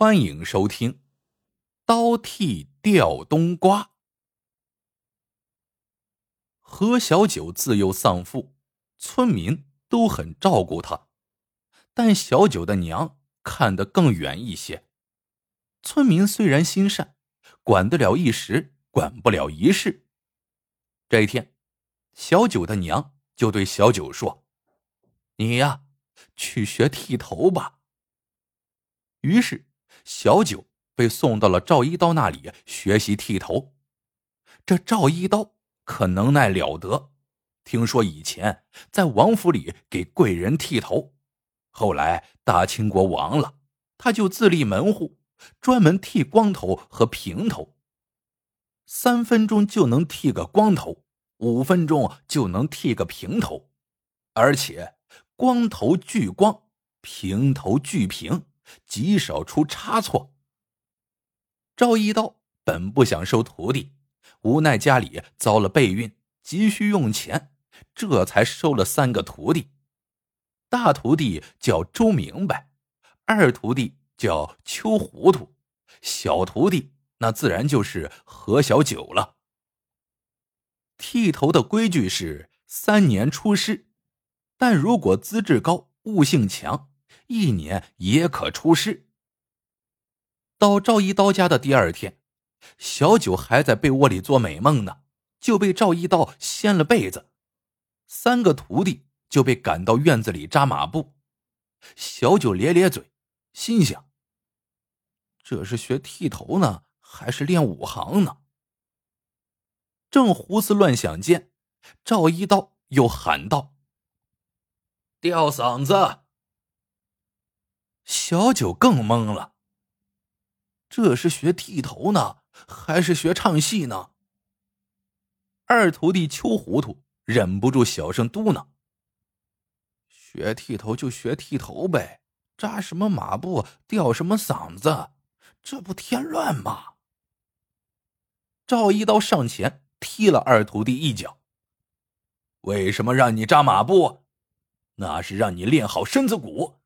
欢迎收听《刀剃吊冬瓜》。何小九自幼丧父，村民都很照顾他，但小九的娘看得更远一些。村民虽然心善，管得了一时，管不了一世。这一天，小九的娘就对小九说：“你呀，去学剃头吧。”于是。小九被送到了赵一刀那里学习剃头。这赵一刀可能耐了得，听说以前在王府里给贵人剃头，后来大清国亡了，他就自立门户，专门剃光头和平头。三分钟就能剃个光头，五分钟就能剃个平头，而且光头巨光，平头巨平。极少出差错。赵一刀本不想收徒弟，无奈家里遭了备孕，急需用钱，这才收了三个徒弟。大徒弟叫周明白，二徒弟叫邱糊涂，小徒弟那自然就是何小九了。剃头的规矩是三年出师，但如果资质高、悟性强。一年也可出师。到赵一刀家的第二天，小九还在被窝里做美梦呢，就被赵一刀掀了被子，三个徒弟就被赶到院子里扎马步。小九咧咧嘴，心想：这是学剃头呢，还是练武行呢？正胡思乱想间，赵一刀又喊道：“吊嗓子！”小九更懵了。这是学剃头呢，还是学唱戏呢？二徒弟秋糊涂忍不住小声嘟囔：“学剃头就学剃头呗，扎什么马步，吊什么嗓子，这不添乱吗？”赵一刀上前踢了二徒弟一脚：“为什么让你扎马步？那是让你练好身子骨。”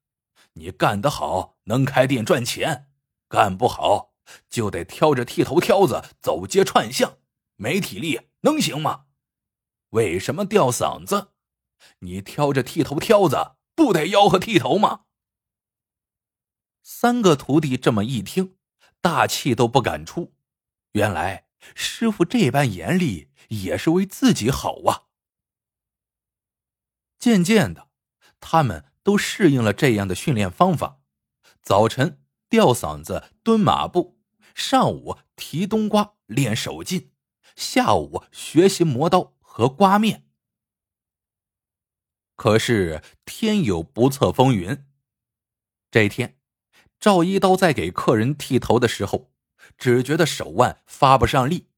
你干得好，能开店赚钱；干不好，就得挑着剃头挑子走街串巷，没体力能行吗？为什么吊嗓子？你挑着剃头挑子，不得吆喝剃头吗？三个徒弟这么一听，大气都不敢出。原来师傅这般严厉，也是为自己好啊。渐渐的，他们。都适应了这样的训练方法：早晨吊嗓子、蹲马步；上午提冬瓜练手劲；下午学习磨刀和刮面。可是天有不测风云，这天，赵一刀在给客人剃头的时候，只觉得手腕发不上力，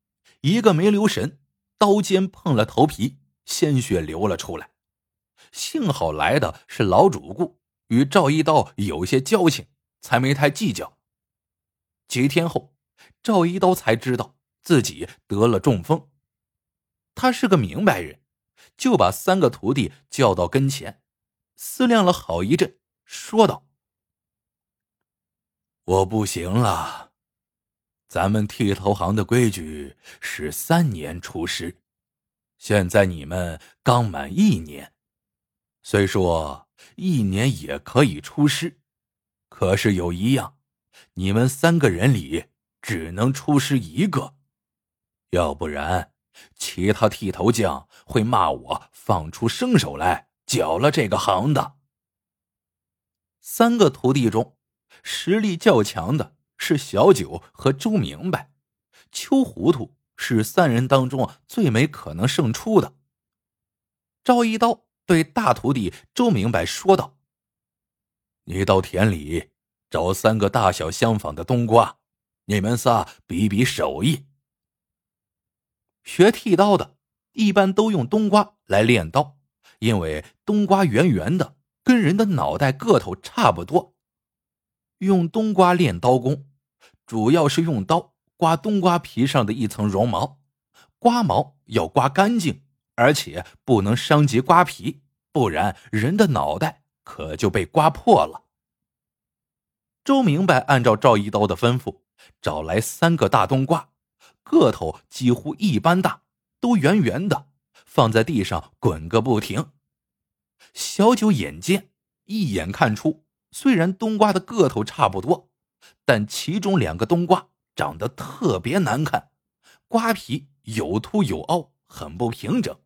一个没留神，刀尖碰了头皮，鲜血流了出来。幸好来的是老主顾，与赵一刀有些交情，才没太计较。几天后，赵一刀才知道自己得了中风。他是个明白人，就把三个徒弟叫到跟前，思量了好一阵，说道：“我不行了，咱们剃头行的规矩是三年出师，现在你们刚满一年。”虽说一年也可以出师，可是有一样，你们三个人里只能出师一个，要不然其他剃头匠会骂我放出生手来搅了这个行的。三个徒弟中，实力较强的是小九和周明白，秋糊涂是三人当中最没可能胜出的。赵一刀。对大徒弟周明白说道：“你到田里找三个大小相仿的冬瓜，你们仨比比手艺。学剃刀的，一般都用冬瓜来练刀，因为冬瓜圆圆的，跟人的脑袋个头差不多。用冬瓜练刀工，主要是用刀刮冬瓜皮上的一层绒毛，刮毛要刮干净。”而且不能伤及瓜皮，不然人的脑袋可就被刮破了。周明白按照赵一刀的吩咐，找来三个大冬瓜，个头几乎一般大，都圆圆的，放在地上滚个不停。小九眼尖，一眼看出，虽然冬瓜的个头差不多，但其中两个冬瓜长得特别难看，瓜皮有凸有凹，很不平整。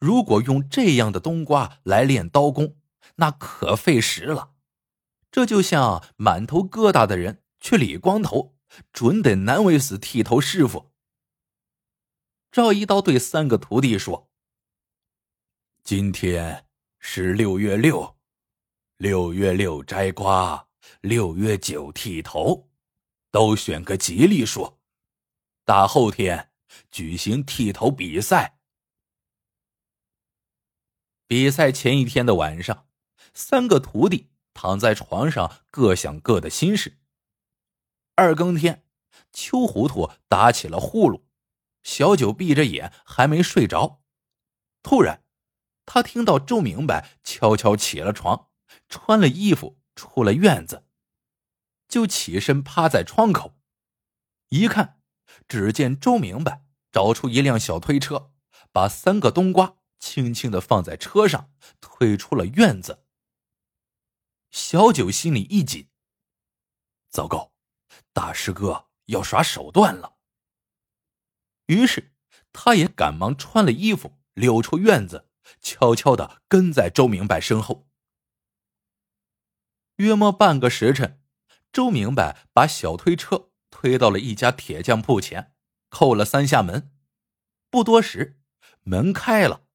如果用这样的冬瓜来练刀工，那可费时了。这就像满头疙瘩的人去理光头，准得难为死剃头师傅。赵一刀对三个徒弟说：“今天是六月六，六月六摘瓜，六月九剃头，都选个吉利数。大后天举行剃头比赛。”比赛前一天的晚上，三个徒弟躺在床上，各想各的心事。二更天，秋糊涂打起了呼噜，小九闭着眼还没睡着。突然，他听到周明白悄悄起了床，穿了衣服出了院子，就起身趴在窗口，一看，只见周明白找出一辆小推车，把三个冬瓜。轻轻的放在车上，推出了院子。小九心里一紧，糟糕，大师哥要耍手段了。于是，他也赶忙穿了衣服，溜出院子，悄悄的跟在周明白身后。约莫半个时辰，周明白把小推车推到了一家铁匠铺前，叩了三下门。不多时，门开了。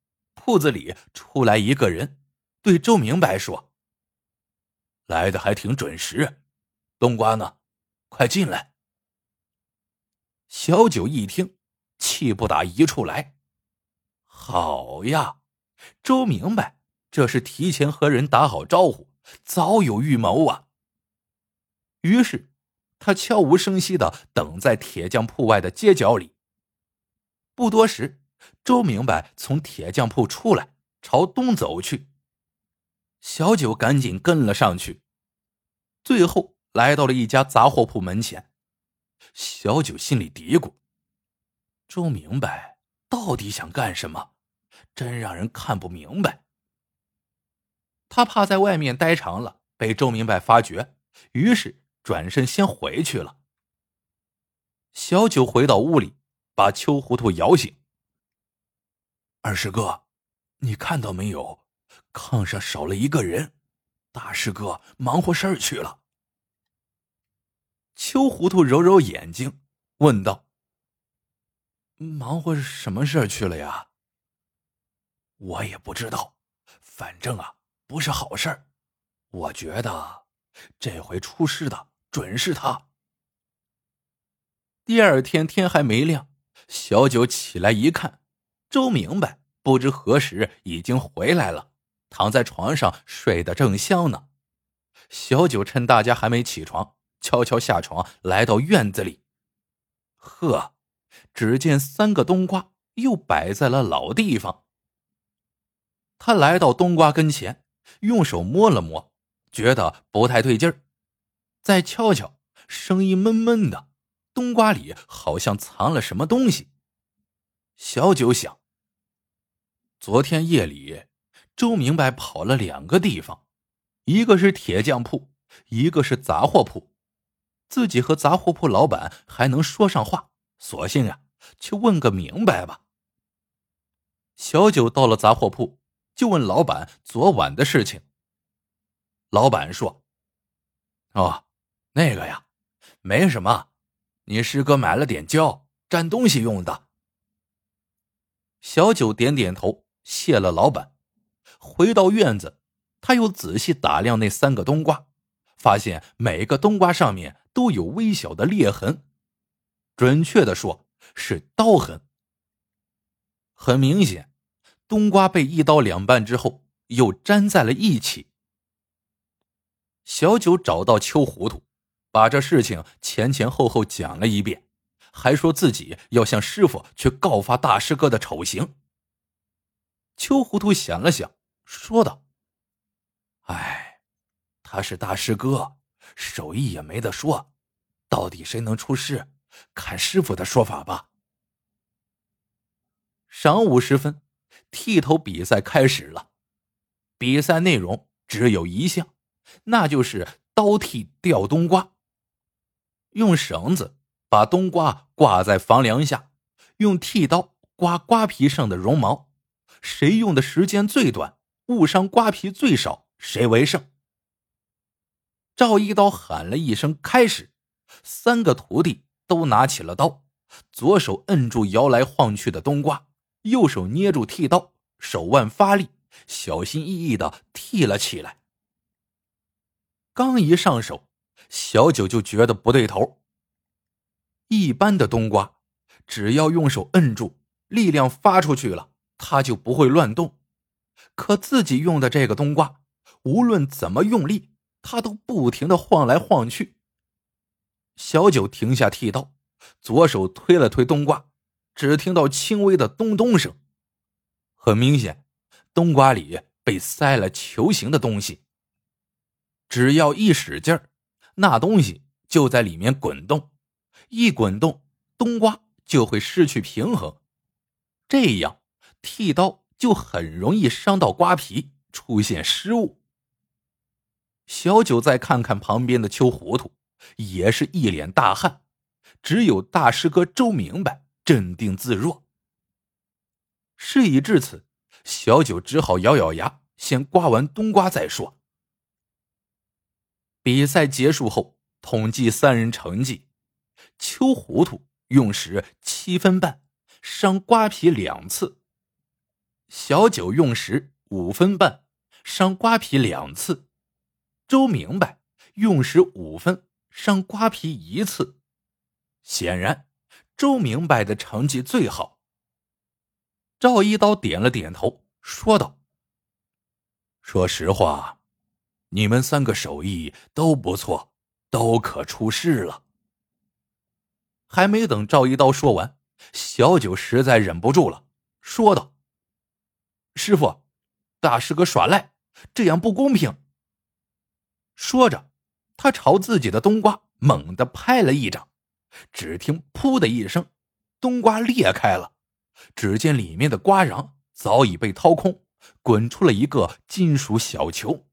铺子里出来一个人，对周明白说：“来的还挺准时，冬瓜呢？快进来。”小九一听，气不打一处来。好呀，周明白这是提前和人打好招呼，早有预谋啊。于是，他悄无声息的等在铁匠铺外的街角里。不多时。周明白从铁匠铺出来，朝东走去。小九赶紧跟了上去，最后来到了一家杂货铺门前。小九心里嘀咕：“周明白到底想干什么？真让人看不明白。”他怕在外面待长了被周明白发觉，于是转身先回去了。小九回到屋里，把秋糊涂摇醒。二师哥，你看到没有？炕上少了一个人，大师哥忙活事儿去了。秋糊涂揉揉眼睛，问道：“忙活什么事儿去了呀？”我也不知道，反正啊，不是好事儿。我觉得这回出事的准是他。第二天天还没亮，小九起来一看。周明白不知何时已经回来了，躺在床上睡得正香呢。小九趁大家还没起床，悄悄下床来到院子里。呵，只见三个冬瓜又摆在了老地方。他来到冬瓜跟前，用手摸了摸，觉得不太对劲儿，再敲敲，声音闷闷的，冬瓜里好像藏了什么东西。小九想。昨天夜里，周明白跑了两个地方，一个是铁匠铺，一个是杂货铺。自己和杂货铺老板还能说上话，索性啊，去问个明白吧。小九到了杂货铺，就问老板昨晚的事情。老板说：“哦，那个呀，没什么，你师哥买了点胶，粘东西用的。”小九点点头。谢了老板，回到院子，他又仔细打量那三个冬瓜，发现每个冬瓜上面都有微小的裂痕，准确的说是刀痕。很明显，冬瓜被一刀两半之后又粘在了一起。小九找到秋糊涂，把这事情前前后后讲了一遍，还说自己要向师傅去告发大师哥的丑行。邱糊涂想了想，说道：“哎，他是大师哥，手艺也没得说，到底谁能出师，看师傅的说法吧。晌午时分，剃头比赛开始了。比赛内容只有一项，那就是刀剃吊冬瓜。用绳子把冬瓜挂在房梁下，用剃刀刮瓜皮上的绒毛，谁用的时间最短，误伤瓜皮最少，谁为胜。赵一刀喊了一声“开始”，三个徒弟都拿起了刀，左手摁住摇来晃去的冬瓜，右手捏住剃刀，手腕发力，小心翼翼的剃了起来。刚一上手，小九就觉得不对头。一般的冬瓜，只要用手摁住，力量发出去了，它就不会乱动。可自己用的这个冬瓜，无论怎么用力。它都不停的晃来晃去。小九停下剃刀，左手推了推冬瓜，只听到轻微的咚咚声。很明显，冬瓜里被塞了球形的东西。只要一使劲儿，那东西就在里面滚动，一滚动，冬瓜就会失去平衡，这样剃刀就很容易伤到瓜皮，出现失误。小九再看看旁边的秋糊涂，也是一脸大汗，只有大师哥周明白镇定自若。事已至此，小九只好咬咬牙，先刮完冬瓜再说。比赛结束后，统计三人成绩：秋糊涂用时七分半，伤瓜皮两次；小九用时五分半，伤瓜皮两次。周明白，用时五分伤瓜皮一次。显然，周明白的成绩最好。赵一刀点了点头，说道：“说实话，你们三个手艺都不错，都可出师了。”还没等赵一刀说完，小九实在忍不住了，说道：“师傅，大师哥耍赖，这样不公平。”说着，他朝自己的冬瓜猛地拍了一掌，只听“噗”的一声，冬瓜裂开了。只见里面的瓜瓤早已被掏空，滚出了一个金属小球。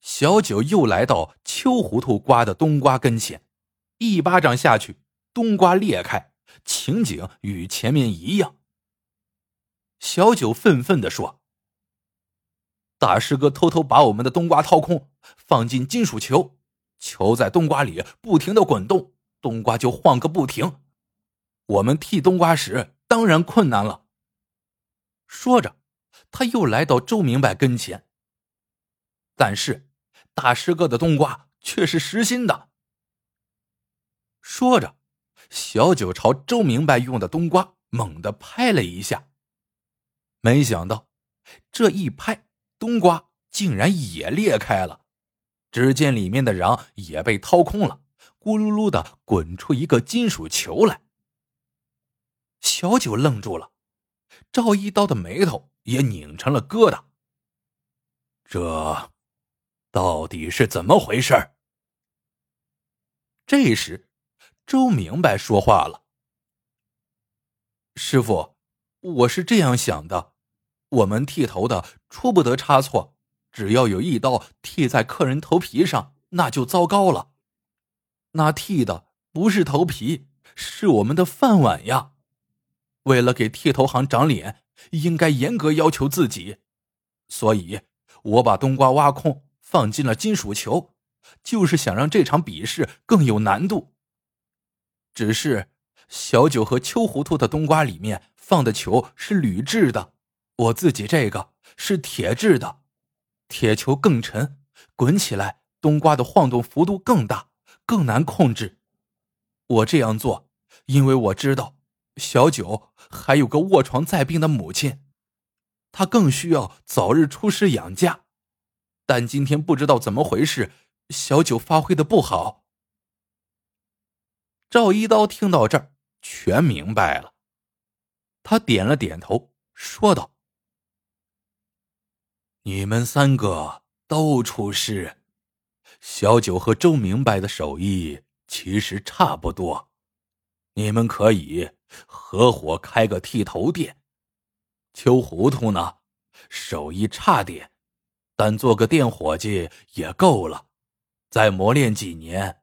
小九又来到秋糊涂瓜的冬瓜跟前，一巴掌下去，冬瓜裂开，情景与前面一样。小九愤愤地说。大师哥偷偷把我们的冬瓜掏空，放进金属球，球在冬瓜里不停的滚动，冬瓜就晃个不停。我们剃冬瓜时当然困难了。说着，他又来到周明白跟前。但是，大师哥的冬瓜却是实心的。说着，小九朝周明白用的冬瓜猛地拍了一下，没想到这一拍。冬瓜竟然也裂开了，只见里面的瓤也被掏空了，咕噜噜的滚出一个金属球来。小九愣住了，赵一刀的眉头也拧成了疙瘩。这到底是怎么回事？这时，周明白说话了：“师傅，我是这样想的。”我们剃头的出不得差错，只要有一刀剃在客人头皮上，那就糟糕了。那剃的不是头皮，是我们的饭碗呀。为了给剃头行长脸，应该严格要求自己。所以，我把冬瓜挖空，放进了金属球，就是想让这场比试更有难度。只是小九和秋糊涂的冬瓜里面放的球是铝制的。我自己这个是铁制的，铁球更沉，滚起来冬瓜的晃动幅度更大，更难控制。我这样做，因为我知道小九还有个卧床在病的母亲，他更需要早日出师养家。但今天不知道怎么回事，小九发挥的不好。赵一刀听到这儿，全明白了，他点了点头，说道。你们三个都出师，小九和周明白的手艺其实差不多，你们可以合伙开个剃头店。秋糊涂呢，手艺差点，但做个店伙计也够了，再磨练几年，